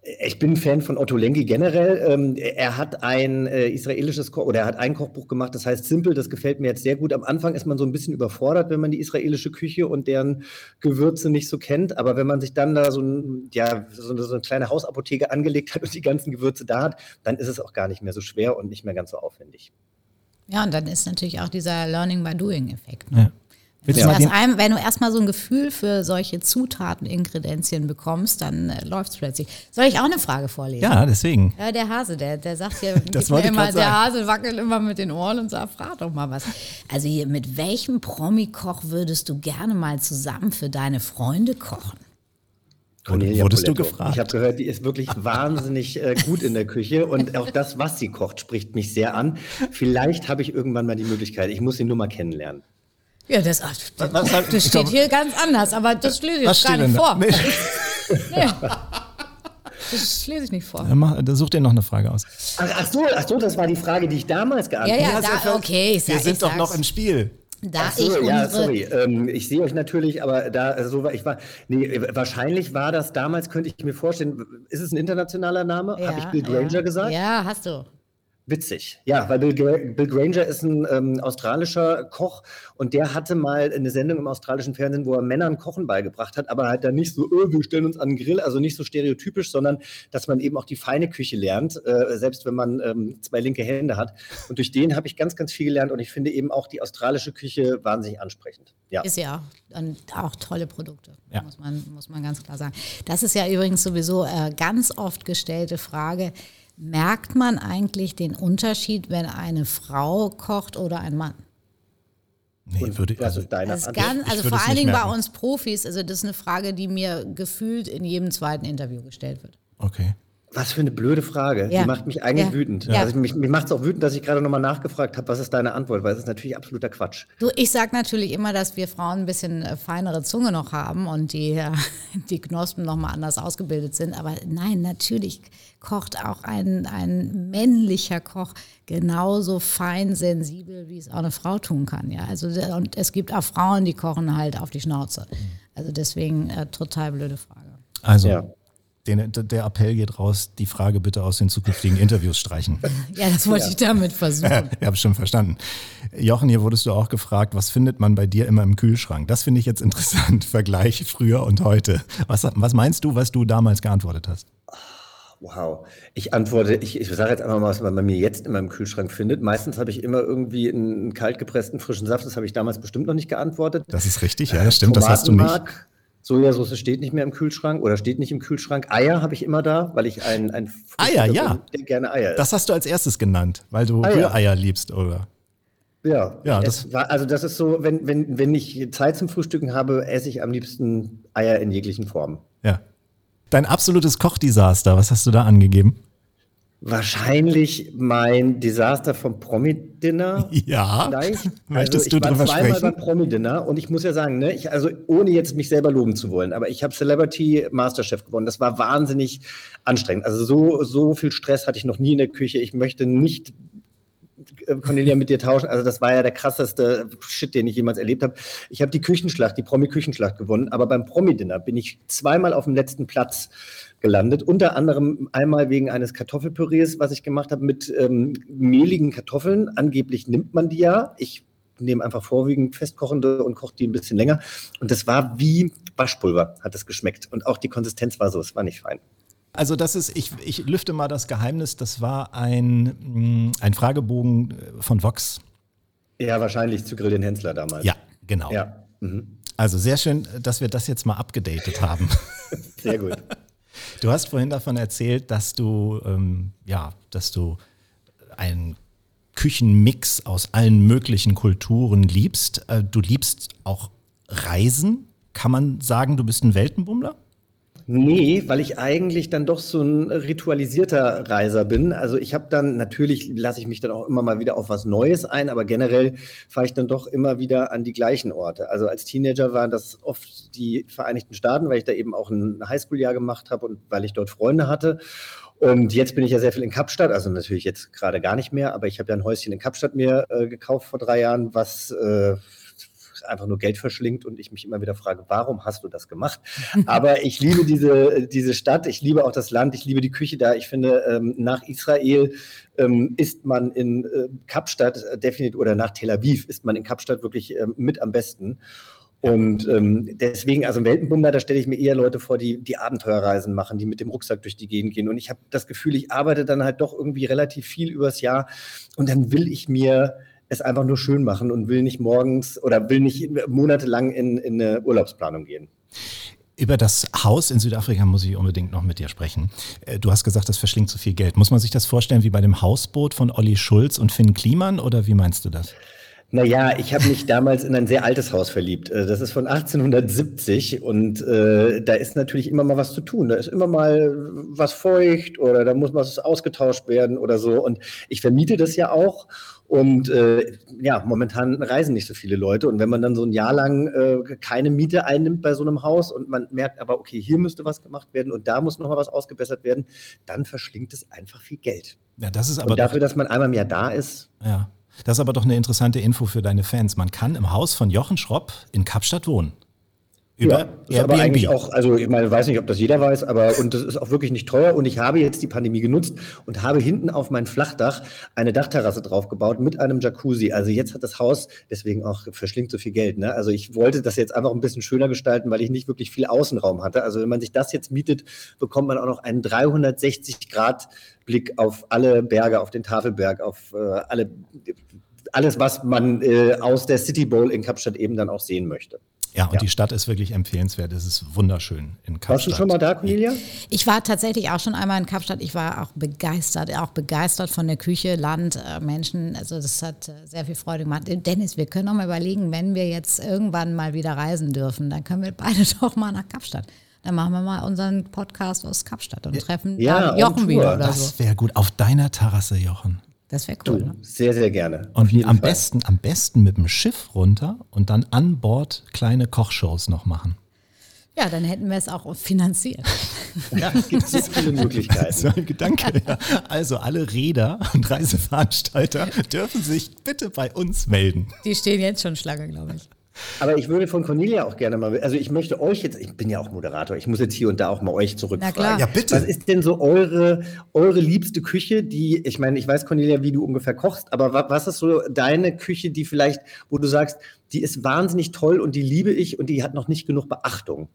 Ich bin Fan von Otto Lengi generell. Ähm, er hat ein äh, israelisches Ko oder er hat ein Kochbuch gemacht, das heißt Simple. Das gefällt mir jetzt sehr gut. Am Anfang ist man so ein bisschen überfordert, wenn man die israelische Küche und deren Gewürze nicht so kennt. Aber wenn man sich dann da so, ein, ja, so, eine, so eine kleine Hausapotheke angelegt hat und die ganzen Gewürze da hat, dann ist es auch gar nicht mehr so schwer und nicht mehr ganz so aufwendig. Ja, und dann ist natürlich auch dieser Learning by Doing-Effekt. Ja. Wenn Willst du, du mal erst den, ein, wenn du erstmal so ein Gefühl für solche Zutaten, Inkredenzien bekommst, dann äh, läuft es plötzlich. Soll ich auch eine Frage vorlesen? ja, deswegen. Ja, der Hase, der, der sagt ja, immer, der. Hase wackelt immer mit den Ohren und sagt, frag doch mal was. Also hier, mit welchem Promi-Koch würdest du gerne mal zusammen für deine Freunde kochen? Cornelia Wurdest du Poletto. gefragt? Ich habe gehört, die ist wirklich wahnsinnig äh, gut in der Küche und auch das, was sie kocht, spricht mich sehr an. Vielleicht habe ich irgendwann mal die Möglichkeit. Ich muss sie nur mal kennenlernen. Ja, das, das, was hat- das steht hier ganz anders, aber das lese ich Was gar nicht vor. Nee. Das lese ich nicht vor. Dann mach- dann Such dir noch eine Frage aus. Ach, ach, so, ach so, das war die Frage, die ich damals Ja, geantwortet ja, habe. da, okay, ich sag, Wir ich sind doch sag's. noch im Spiel. Da Ach so, ich ja, sorry. Ähm, ich sehe euch natürlich, aber da äh, so war ich war. Nee, äh, wahrscheinlich war das damals, könnte ich mir vorstellen. Ist es ein internationaler Name? Habe ich Bill Granger ja. gesagt? Ja, hast du. Witzig. Ja, weil Bill, Gra Bill Granger ist ein ähm, australischer Koch und der hatte mal eine Sendung im australischen Fernsehen, wo er Männern Kochen beigebracht hat, aber halt dann nicht so, öh, wir stellen uns an den Grill, also nicht so stereotypisch, sondern dass man eben auch die feine Küche lernt, äh, selbst wenn man ähm, zwei linke Hände hat. Und durch den habe ich ganz, ganz viel gelernt und ich finde eben auch die australische Küche wahnsinnig ansprechend. Ja. Ist ja auch, und auch tolle Produkte, Ja. muss, man, muss man ganz klar sagen. Das ist ja übrigens sowieso äh, ganz oft gestellte Frage. Merkt man eigentlich den Unterschied, wenn eine Frau kocht oder ein Mann? Nee, Und würde, also, Antwort? ganz, also vor allen Dingen bei merken. uns Profis, also das ist eine Frage, die mir gefühlt in jedem zweiten Interview gestellt wird. okay. Was für eine blöde Frage. Ja. Die macht mich eigentlich Ja. wütend. Ja. Also mich, mich macht es auch wütend, dass ich gerade nochmal nachgefragt habe, was ist deine Antwort, weil es ist natürlich absoluter Quatsch. Du, ich sage natürlich immer, dass wir Frauen ein bisschen äh, feinere Zunge noch haben und die, äh, die Knospen noch mal anders ausgebildet sind. Aber nein, natürlich kocht auch ein, ein männlicher Koch genauso fein sensibel, wie es auch eine Frau tun kann. Ja? Also, und es gibt auch Frauen, die kochen halt auf die Schnauze. Also deswegen äh, total blöde Frage. Also, Ja. Den, der Appell geht raus, die Frage bitte aus den zukünftigen Interviews streichen. Ja, das wollte ich damit versuchen. Ich habe schon verstanden. Jochen, hier wurdest du auch gefragt, was findet man bei dir immer im Kühlschrank? Das finde ich jetzt interessant, Vergleich früher und heute. Was, was meinst du, was du damals geantwortet hast? Wow. Ich antworte, ich, ich sage jetzt einfach mal, was man bei mir jetzt in meinem Kühlschrank findet. Meistens habe ich immer irgendwie einen kaltgepressten frischen Saft. Das habe ich damals bestimmt noch nicht geantwortet. Das ist richtig, ja, das stimmt, das hast du nicht. Sojasauce steht nicht mehr im Kühlschrank oder steht nicht im Kühlschrank. Eier habe ich immer da, weil ich ein, ein Eier, ja. bin, der gerne Eier isst. Das hast du als erstes genannt, weil du ja. Rühreier liebst, oder? Ja, Ja, das- war, also das ist so, wenn, wenn, wenn ich Zeit zum Frühstücken habe, esse ich am liebsten Eier in jeglichen Formen. Ja. Dein absolutes Kochdesaster, was hast du da angegeben? Wahrscheinlich mein Desaster vom Promi-Dinner. Ja. Vielleicht. Möchtest also ich du war drüber zweimal sprechen? beim Promi-Dinner und ich muss ja sagen, ne, ich, also ohne jetzt mich selber loben zu wollen, aber ich habe Celebrity Masterchef gewonnen. Das war wahnsinnig anstrengend. Also so, so viel Stress hatte ich noch nie in der Küche. Ich möchte nicht äh, Cornelia mit dir tauschen. Also das war ja der krasseste Shit, den ich jemals erlebt habe. Ich habe die Küchenschlacht, die Promi-Küchenschlacht gewonnen, aber beim Promi-Dinner bin ich zweimal auf dem letzten Platz gelandet. Unter anderem einmal wegen eines Kartoffelpürees, was ich gemacht habe mit ähm, mehligen Kartoffeln. Angeblich nimmt man die ja. Ich nehme einfach vorwiegend festkochende und koche die ein bisschen länger. Und das war wie Waschpulver, hat es geschmeckt. Und auch die Konsistenz war so, es war nicht fein. Also das ist, ich, ich lüfte mal das Geheimnis, das war ein, mh, ein Fragebogen äh, von Vox. Ja, wahrscheinlich zu Grill den Hensler damals. Ja, genau. Ja, mhm. Also sehr schön, dass wir das jetzt mal abgedatet haben. sehr gut. Du hast vorhin davon erzählt, dass du, ähm, ja, dass du einen Küchenmix aus allen möglichen Kulturen liebst. Äh, du liebst auch Reisen. Kann man sagen, du bist ein Weltenbummler? Nee, weil ich eigentlich dann doch so ein ritualisierter Reiser bin. Also ich habe dann, natürlich lasse ich mich dann auch immer mal wieder auf was Neues ein, aber generell fahre ich dann doch immer wieder an die gleichen Orte. Also als Teenager waren das oft die Vereinigten Staaten, weil ich da eben auch ein Highschool-Jahr gemacht habe und weil ich dort Freunde hatte. Und jetzt bin ich ja sehr viel in Kapstadt, also natürlich jetzt gerade gar nicht mehr, aber ich habe ja ein Häuschen in Kapstadt mir äh, gekauft vor drei Jahren, was äh, einfach nur Geld verschlingt und ich mich immer wieder frage, warum hast du das gemacht? Aber ich liebe diese, diese Stadt, ich liebe auch das Land, ich liebe die Küche da. Ich finde, ähm, nach Israel ähm, ist man in äh, Kapstadt definitiv oder nach Tel Aviv ist man in Kapstadt wirklich ähm, mit am besten. Und ähm, deswegen, also im Weltenbummler, da stelle ich mir eher Leute vor, die die Abenteuerreisen machen, die mit dem Rucksack durch die Gegend gehen. Und ich habe das Gefühl, ich arbeite dann halt doch irgendwie relativ viel übers Jahr und dann will ich mir es einfach nur schön machen und will nicht morgens oder will nicht monatelang in, in eine Urlaubsplanung gehen. Über das Haus in Südafrika muss ich unbedingt noch mit dir sprechen. Äh, du hast gesagt, das verschlingt zu viel Geld. Muss man sich das vorstellen wie bei dem Hausboot von Olli Schulz und Finn Kliman oder wie meinst du das? Naja, ich habe mich damals in ein sehr altes Haus verliebt. Äh, das ist von 1870 und äh, da ist natürlich immer mal was zu tun. Da ist immer mal was feucht oder da muss was ausgetauscht werden oder so. Und ich vermiete das ja auch. Und äh, ja, momentan reisen nicht so viele Leute. Und wenn man dann so ein Jahr lang äh, keine Miete einnimmt bei so einem Haus und man merkt aber, okay, hier müsste was gemacht werden und da muss nochmal was ausgebessert werden, dann verschlingt es einfach viel Geld. Ja, das ist aber. Und dafür, dass man einmal im Jahr da ist. Ja. Das ist aber doch eine interessante Info für deine Fans. Man kann im Haus von Jochen Schropp in Kapstadt wohnen. Über ja, ist aber eigentlich auch, also ich meine, weiß nicht, ob das jeder weiß, aber und das ist auch wirklich nicht teuer. Und ich habe jetzt die Pandemie genutzt und habe hinten auf mein Flachdach eine Dachterrasse draufgebaut mit einem Jacuzzi. Also jetzt hat das Haus deswegen auch verschlingt so viel Geld. Ne? Also ich wollte das jetzt einfach ein bisschen schöner gestalten, weil ich nicht wirklich viel Außenraum hatte. Also wenn man sich das jetzt mietet, bekommt man auch noch einen 360 Grad Blick auf alle Berge, auf den Tafelberg, auf äh, alle alles, was man äh, aus der City Bowl in Kapstadt eben dann auch sehen möchte. Ja, und ja. die Stadt ist wirklich empfehlenswert. Es ist wunderschön in Kapstadt. Warst du schon mal da, Cornelia? Ich war tatsächlich auch schon einmal in Kapstadt. Ich war auch begeistert, auch begeistert von der Küche, Land, äh, Menschen. Also das hat äh, sehr viel Freude gemacht. Dennis, wir können auch mal überlegen, wenn wir jetzt irgendwann mal wieder reisen dürfen, dann können wir beide doch mal nach Kapstadt. Dann machen wir mal unseren Podcast aus Kapstadt und treffen ja, Jochen wieder. Oder das wäre gut. Auf deiner Terrasse, Jochen. Das wäre cool. Du, ne? sehr, sehr gerne. Und am Fall. besten, am besten mit dem Schiff runter und dann an Bord kleine Kochshows noch machen. Ja, dann hätten wir es auch finanziert. ja, gibt es viele Möglichkeiten. So ein Gedanke. Ja. Also alle Räder und Reiseveranstalter dürfen sich bitte bei uns melden. Die stehen jetzt schon Schlange, glaube ich. Aber ich würde von Cornelia auch gerne mal, also ich möchte euch jetzt, ich bin ja auch Moderator, ich muss jetzt hier und da auch mal euch zurückfragen. Na klar. Ja, bitte. Was ist denn so eure, eure liebste Küche, die, ich meine, ich weiß, Cornelia, wie du ungefähr kochst, aber was ist so deine Küche, die vielleicht, wo du sagst, die ist wahnsinnig toll und die liebe ich und die hat noch nicht genug Beachtung?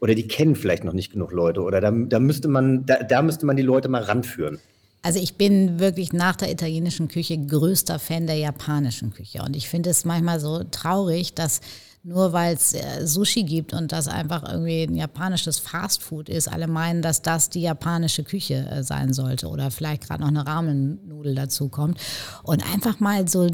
Oder die kennen vielleicht noch nicht genug Leute oder da, da müsste man, da, da müsste man die Leute mal ranführen. Also ich bin wirklich nach der italienischen Küche größter Fan der japanischen Küche. Und ich finde es manchmal so traurig, dass nur weil es äh, Sushi gibt und das einfach irgendwie ein japanisches Fastfood ist, alle meinen, dass das die japanische Küche äh, sein sollte oder vielleicht gerade noch eine Ramen-Nudel dazu kommt. Und einfach mal so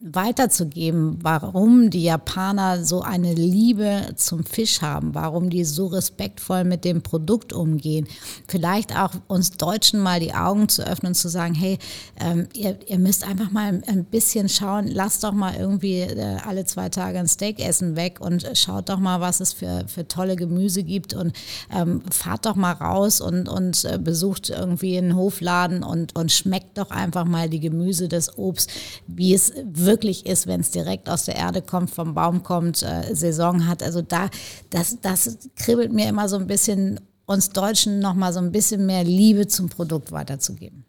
weiterzugeben, warum die Japaner so eine Liebe zum Fisch haben, warum die so respektvoll mit dem Produkt umgehen. Vielleicht auch uns Deutschen mal die Augen zu öffnen, zu sagen, hey, ähm, ihr, ihr, müsst einfach mal ein bisschen schauen, lasst doch mal irgendwie äh, alle zwei Tage ein Steak essen weg und schaut doch mal, was es für, für tolle Gemüse gibt und ähm, fahrt doch mal raus und, und äh, besucht irgendwie einen Hofladen und, und schmeckt doch einfach mal die Gemüse, das Obst, wie es wirklich ist, wenn es direkt aus der Erde kommt, vom Baum kommt, äh, Saison hat. Also da, das, das kribbelt mir immer so ein bisschen uns Deutschen noch mal so ein bisschen mehr Liebe zum Produkt weiterzugeben.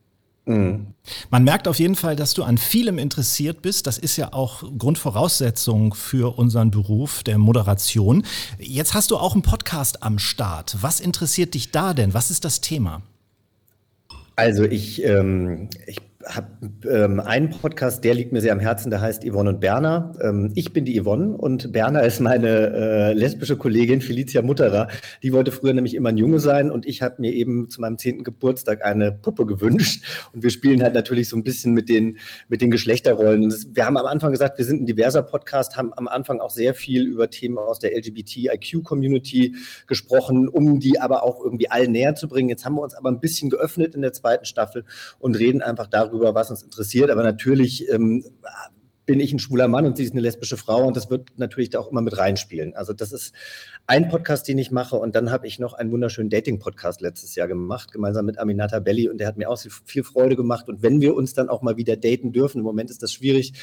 Mhm. Man merkt auf jeden Fall, dass du an vielem interessiert bist. Das ist ja auch Grundvoraussetzung für unseren Beruf der Moderation. Jetzt hast du auch einen Podcast am Start. Was interessiert dich da denn? Was ist das Thema? Also ich, ähm, ich habe ähm, einen Podcast, der liegt mir sehr am Herzen, der heißt Yvonne und Berner. Ähm, ich bin die Yvonne und Berner ist meine äh, lesbische Kollegin Felicia Mutterer. Die wollte früher nämlich immer ein Junge sein und ich habe mir eben zu meinem zehnten Geburtstag eine Puppe gewünscht. Und wir spielen halt natürlich so ein bisschen mit den, mit den Geschlechterrollen. Das, wir haben am Anfang gesagt, wir sind ein diverser Podcast, haben am Anfang auch sehr viel über Themen aus der LGBTIQ-Community gesprochen, um die aber auch irgendwie allen näher zu bringen. Jetzt haben wir uns aber ein bisschen geöffnet in der zweiten Staffel und reden einfach darüber, darüber, was uns interessiert. Aber natürlich ähm, bin ich ein schwuler Mann und sie ist eine lesbische Frau und das wird natürlich da auch immer mit reinspielen. Also das ist ein Podcast, den ich mache und dann habe ich noch einen wunderschönen Dating-Podcast letztes Jahr gemacht, gemeinsam mit Aminata Belli und der hat mir auch viel Freude gemacht und wenn wir uns dann auch mal wieder daten dürfen, im Moment ist das schwierig,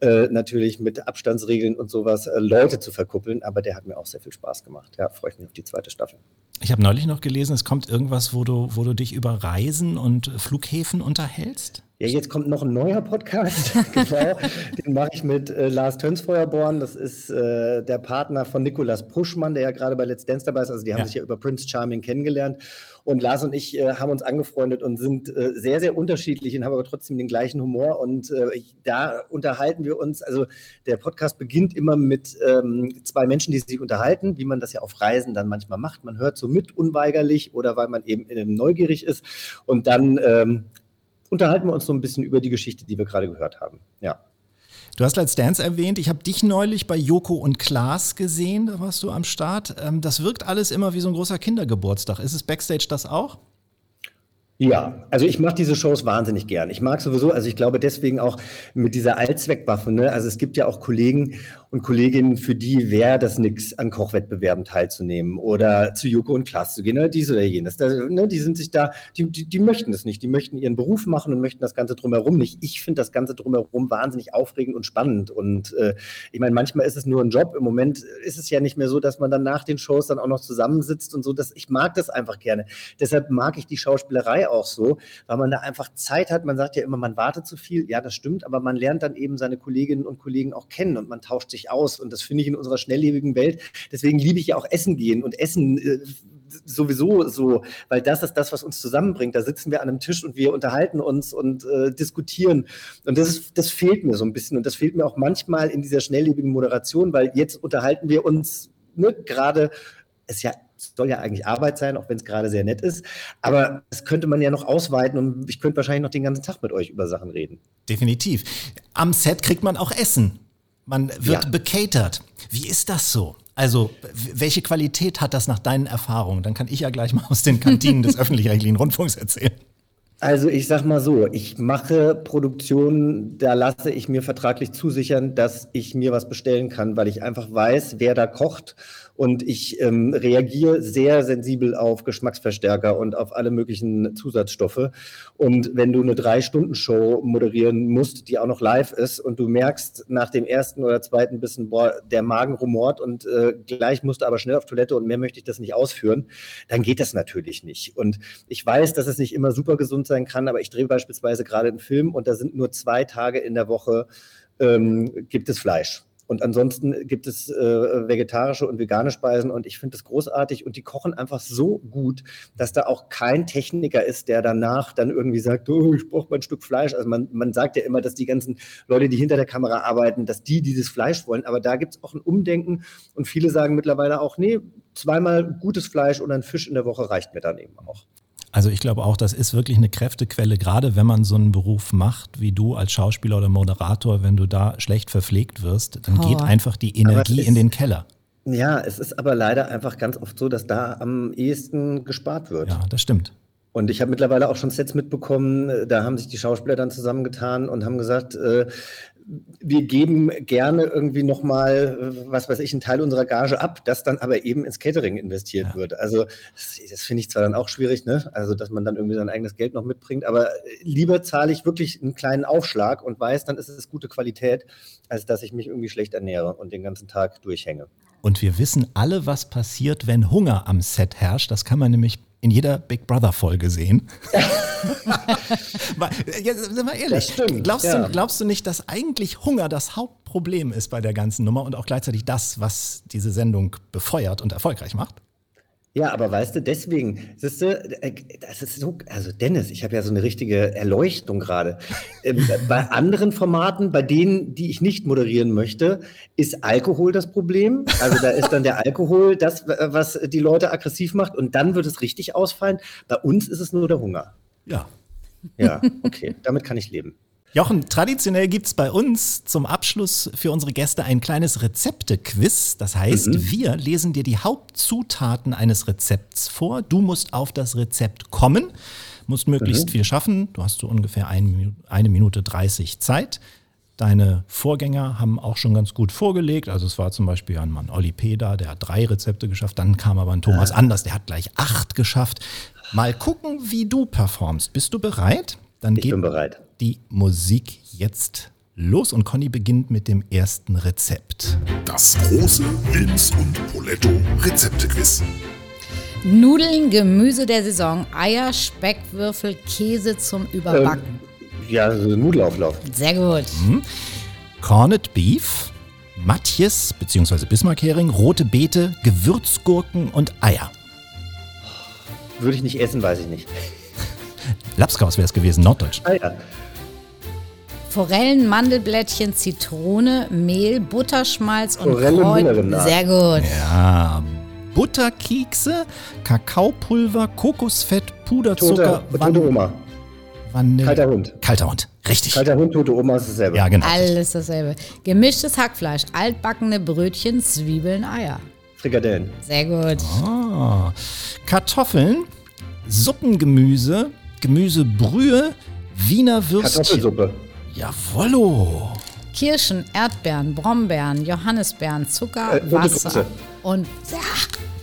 äh, natürlich mit Abstandsregeln und sowas äh, Leute zu verkuppeln, aber der hat mir auch sehr viel Spaß gemacht. Ja, freue ich mich auf die zweite Staffel. Ich habe neulich noch gelesen, es kommt irgendwas, wo du, wo du dich über Reisen und Flughäfen unterhältst? Ja, jetzt kommt noch ein neuer Podcast. genau. Den mache ich mit äh, Lars Tönsfeuerborn. Das ist äh, der Partner von Nikolas Puschmann, der ja gerade bei Let's Dance dabei ist. Also die haben ja. sich ja über Prince Charming kennengelernt. Und Lars und ich äh, haben uns angefreundet und sind äh, sehr, sehr unterschiedlich und haben aber trotzdem den gleichen Humor. Und äh, da unterhalten wir uns. Also der Podcast beginnt immer mit ähm, zwei Menschen, die sich unterhalten, wie man das ja auf Reisen dann manchmal macht. Man hört so mit unweigerlich oder weil man eben neugierig ist. Und dann ähm, unterhalten wir uns so ein bisschen über die Geschichte, die wir gerade gehört haben. Ja. Du hast Let's Dance erwähnt. Ich habe dich neulich bei Joko und Klaas gesehen. Da warst du am Start. Ähm, das wirkt alles immer wie so ein großer Kindergeburtstag. Ist es Backstage das auch? Ja, also ich mache diese Shows wahnsinnig gern. Ich mag sowieso, also ich glaube deswegen auch mit dieser Allzweckwaffe, ne? Also es gibt ja auch Kollegen und Kolleginnen, für die wäre das nix, an Kochwettbewerben teilzunehmen oder zu Joko und Klaas zu gehen oder dies oder jenes. Da, ne? Die sind sich da, die, die, die möchten das nicht. Die möchten ihren Beruf machen und möchten das Ganze drumherum nicht. Ich finde das Ganze drumherum wahnsinnig aufregend und spannend. Und äh, ich meine, manchmal ist es nur ein Job. Im Moment ist es ja nicht mehr so, dass man dann nach den Shows dann auch noch zusammensitzt und so. Das, ich mag das einfach gerne. Deshalb mag ich die Schauspielerei auch so, weil man da einfach Zeit hat. Man sagt ja immer, man wartet zu viel. Ja, das stimmt, aber man lernt dann eben seine Kolleginnen und Kollegen auch kennen und man tauscht sich aus. Und das finde ich in unserer schnelllebigen Welt. Deswegen liebe ich ja auch Essen gehen und Essen. Äh, sowieso so, weil das ist das, was uns zusammenbringt. Da sitzen wir an einem Tisch und wir unterhalten uns und äh, diskutieren. Und das, ist, das fehlt mir so ein bisschen. Und das fehlt mir auch manchmal in dieser schnelllebigen Moderation, weil jetzt unterhalten wir uns ne, gerade, ist ja soll ja eigentlich Arbeit sein, auch wenn es gerade sehr nett ist. Aber das könnte man ja noch ausweiten und ich könnte wahrscheinlich noch den ganzen Tag mit euch über Sachen reden. Definitiv. Am Set kriegt man auch Essen. Man wird ja. becatert. Wie ist das so? Also, welche Qualität hat das nach deinen Erfahrungen? Dann kann ich ja gleich mal aus den Kantinen des öffentlich-rechtlichen Rundfunks erzählen. Also ich sag mal so, ich mache Produktionen, da lasse ich mir vertraglich zusichern, dass ich mir was bestellen kann, weil ich einfach weiß, wer da kocht und ich ähm, reagiere sehr sensibel auf Geschmacksverstärker und auf alle möglichen Zusatzstoffe. Und wenn du eine Drei-Stunden-Show moderieren musst, die auch noch live ist und du merkst nach dem ersten oder zweiten Bissen, boah, der Magen rumort und äh, gleich musst du aber schnell auf Toilette und mehr möchte ich das nicht ausführen, dann geht das natürlich nicht. Und ich weiß, dass es nicht immer super gesund sein kann, aber ich drehe beispielsweise gerade einen Film und da sind nur zwei Tage in der Woche ähm, gibt es Fleisch. Und ansonsten gibt es äh, vegetarische und vegane Speisen und ich finde das großartig und die kochen einfach so gut, dass da auch kein Techniker ist, der danach dann irgendwie sagt, oh, ich brauche mein Stück Fleisch. Also man, man sagt ja immer, dass die ganzen Leute, die hinter der Kamera arbeiten, dass die dieses Fleisch wollen. Aber da gibt es auch ein Umdenken und viele sagen mittlerweile auch, nee, zweimal gutes Fleisch und ein Fisch in der Woche reicht mir dann eben auch. Also ich glaube auch, das ist wirklich eine Kräftequelle, gerade wenn man so einen Beruf macht wie du als Schauspieler oder Moderator, wenn du da schlecht verpflegt wirst, dann oh. geht einfach die Energie in den Keller. Ja, es ist aber leider einfach ganz oft so, dass da am ehesten gespart wird. Ja, das stimmt. Und ich habe mittlerweile auch schon Sets mitbekommen, da haben sich die Schauspieler dann zusammengetan und haben gesagt, äh, wir geben gerne irgendwie nochmal, was weiß ich, einen Teil unserer Gage ab, das dann aber eben ins Catering investiert ja. wird. Also das, das finde ich zwar dann auch schwierig, ne? Also dass man dann irgendwie sein eigenes Geld noch mitbringt, aber lieber zahle ich wirklich einen kleinen Aufschlag und weiß, dann ist es gute Qualität, als dass ich mich irgendwie schlecht ernähre und den ganzen Tag durchhänge. Und wir wissen alle, was passiert, wenn Hunger am Set herrscht. Das kann man nämlich in jeder Big Brother Folge sehen. mal, ja, mal ehrlich, stimmt, glaubst, ja. du, glaubst du nicht, dass eigentlich Hunger das Hauptproblem ist bei der ganzen Nummer und auch gleichzeitig das, was diese Sendung befeuert und erfolgreich macht? Ja, aber weißt du, deswegen, siehst du, äh, das ist so, also Dennis, ich habe ja so eine richtige Erleuchtung gerade. Ähm, bei anderen Formaten, bei denen, die ich nicht moderieren möchte, ist Alkohol das Problem. Also da ist dann der Alkohol das, was die Leute aggressiv macht und dann wird es richtig ausfallen. Bei uns ist es nur der Hunger. Ja. Ja, okay, damit kann ich leben. Jochen, traditionell gibt es bei uns zum Abschluss für unsere Gäste ein kleines Rezepte-Quiz. Das heißt, mhm. wir lesen dir die Hauptzutaten eines Rezepts vor. Du musst auf das Rezept kommen, musst möglichst mhm. viel schaffen. Du hast so ungefähr ein, eine Minute 30 Zeit. Deine Vorgänger haben auch schon ganz gut vorgelegt. Also es war zum Beispiel ein Mann Olli Peda, der hat drei Rezepte geschafft. Dann kam aber ein Thomas Anders, der hat gleich acht geschafft. Mal gucken, wie du performst. Bist du bereit? Dann Ich bin bereit. Die Musik jetzt los und Conny beginnt mit dem ersten Rezept. Das große Wilms und Poletto Rezeptequiz. Nudeln, Gemüse der Saison, Eier, Speckwürfel, Käse zum Überbacken. Ähm, ja, so Nudelauflauf. Sehr gut. Corned Beef, Matjes bzw. Bismarckhering, rote Beete, Gewürzgurken und Eier. Würde ich nicht essen, weiß ich nicht. Lapskaus wäre es gewesen, norddeutsch. Ah ja. Forellen, Mandelblättchen, Zitrone, Mehl, Butterschmalz und Forelle. Sehr gut. Ja, Butterkekse, Kakaopulver, Kokosfett, Puderzucker, Tote, tote Oma. Vanille. Kalter Hund. Kalter Hund, richtig. Kalter Hund, tote Oma ist dasselbe. Ja, genau. Alles dasselbe. Gemischtes Hackfleisch, altbackene Brötchen, Zwiebeln, Eier. Frikadellen. Sehr gut. Ah. Kartoffeln, Suppengemüse, Gemüsebrühe, Wiener Würstchen. Kartoffelsuppe. Jawollo. Kirschen, Erdbeeren, Brombeeren, Johannisbeeren, Zucker, Äh, Wasser Grütze. und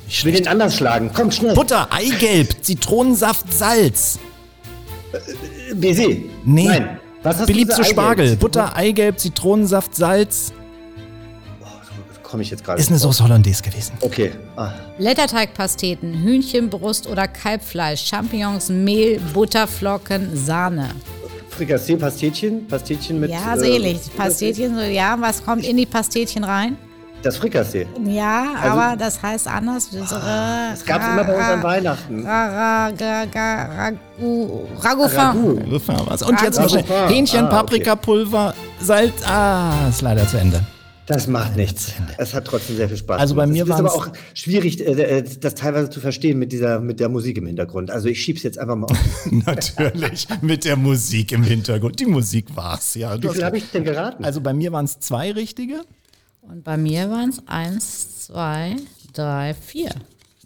Ich will den anders schlagen. Komm, schnell. Butter, Eigelb, Zitronensaft, Salz. Baiser. Nee. Nein. Was hast Beliebt du zu für Spargel. Eigelb? Butter, Eigelb, Zitronensaft, Salz. Komme ich jetzt gerade. Ist eine Sauce Hollandaise gewesen. Okay. Ah. Blätterteigpasteten, Hühnchenbrust oder Kalbfleisch, Champignons, Mehl, Butterflocken, Sahne. Frikassee, Pastetchen. Pastetchen mit. Ja, so äh, ähnlich. Pastetchen, so, ja, was kommt in die Pastetchen rein? Das Frikassee. Ja, aber das heißt anders. So, Das gab es immer bei uns an Weihnachten. Ragoufin. Und jetzt noch schnell. Ah, Hähnchen, ah, Paprikapulver, Salz. Ah, ist leider zu Ende. Das macht nichts. Es hat trotzdem sehr viel Spaß Also bei mir Es ist aber auch schwierig, äh, äh, das teilweise zu verstehen mit dieser, mit der Musik im Hintergrund. Also ich schieb's jetzt einfach mal auf. Natürlich, mit der Musik im Hintergrund. Die Musik war's, ja. Wie Du viel hast- habe ich denn geraten? also bei mir waren es zwei richtige. Und bei mir waren es eins, zwei, drei, vier.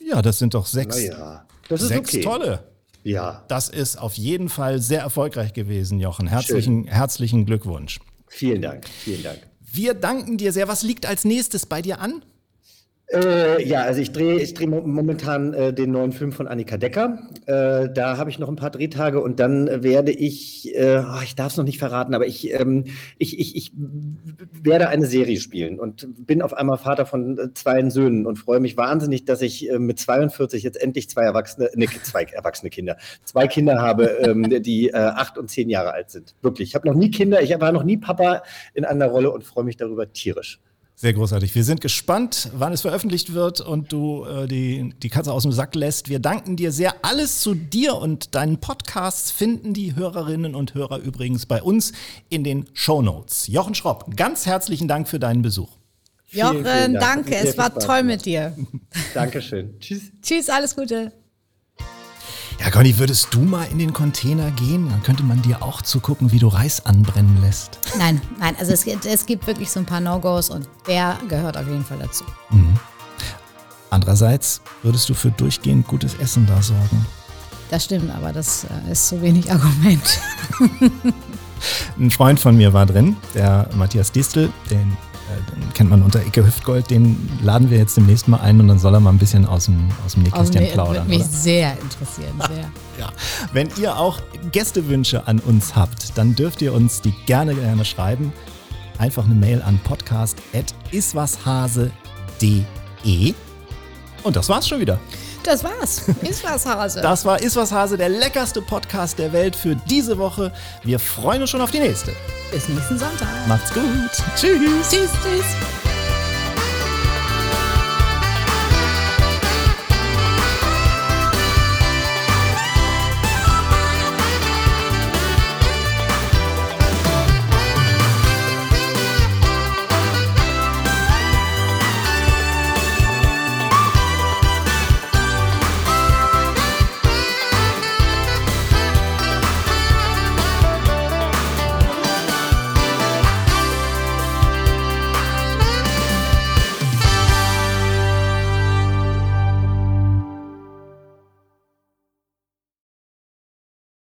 Ja, das sind doch sechs, naja, das ist sechs okay. tolle. Ja, Das ist auf jeden Fall sehr erfolgreich gewesen, Jochen. Herzlichen, herzlichen Glückwunsch. vielen Dank, vielen Dank. Wir danken dir sehr. Was liegt als nächstes bei dir an? Äh, ja, also ich drehe ich dreh mo- momentan äh, den neuen Film von Annika Decker. Äh, da habe ich noch ein paar Drehtage und dann werde ich, oh, ich darf es noch nicht verraten, aber ich, ähm, ich, ich, ich werde eine Serie spielen und bin auf einmal Vater von äh, zwei Söhnen und freue mich wahnsinnig, dass ich äh, mit 42 jetzt endlich zwei erwachsene, ne, zwei erwachsene Kinder, zwei Kinder habe, ähm, die acht und zehn Jahre alt sind. Wirklich. Ich habe noch nie Kinder, ich war noch nie Papa in einer Rolle und freue mich darüber tierisch. Sehr großartig. Wir sind gespannt, wann es veröffentlicht wird und du äh, die, die Katze aus dem Sack lässt. Wir danken dir sehr. Alles zu dir und deinen Podcasts finden die Hörerinnen und Hörer übrigens bei uns in den Show Notes. Jochen Schropp, ganz herzlichen Dank für deinen Besuch. Vielen, Jochen, vielen Dank. Hat danke. Es war toll mit dir. Dankeschön. Tschüss. Tschüss, alles Gute. Ja, Conny, würdest du mal in den Container gehen? Dann könnte man dir auch zugucken, wie du Reis anbrennen lässt. Nein, nein, also es, gibt- es gibt wirklich so ein paar No-Gos und der gehört auf jeden Fall dazu. Andererseits würdest du für durchgehend gutes Essen da sorgen. Das stimmt, aber das äh, ist zu wenig Argument. Ein Freund von mir war drin, der Matthias Distel, den, den kennt man unter Icke Hüftgold, den laden wir jetzt demnächst mal ein und dann soll er mal ein bisschen aus dem, aus dem Also, Nähkästchen mir- plaudern. würde mich Oder? sehr interessieren, sehr. Ja. Wenn ihr auch Gästewünsche an uns habt, dann dürft ihr uns die gerne gerne schreiben. Einfach eine Mail an podcast.iswashase.de Und das war's schon wieder. Das war's. Ist was, Hase. Das war Iswas Hase, der leckerste Podcast der Welt für diese Woche. Wir freuen uns schon auf die nächste. Bis nächsten Sonntag. Macht's gut. Tschüss. Tschüss, tschüss.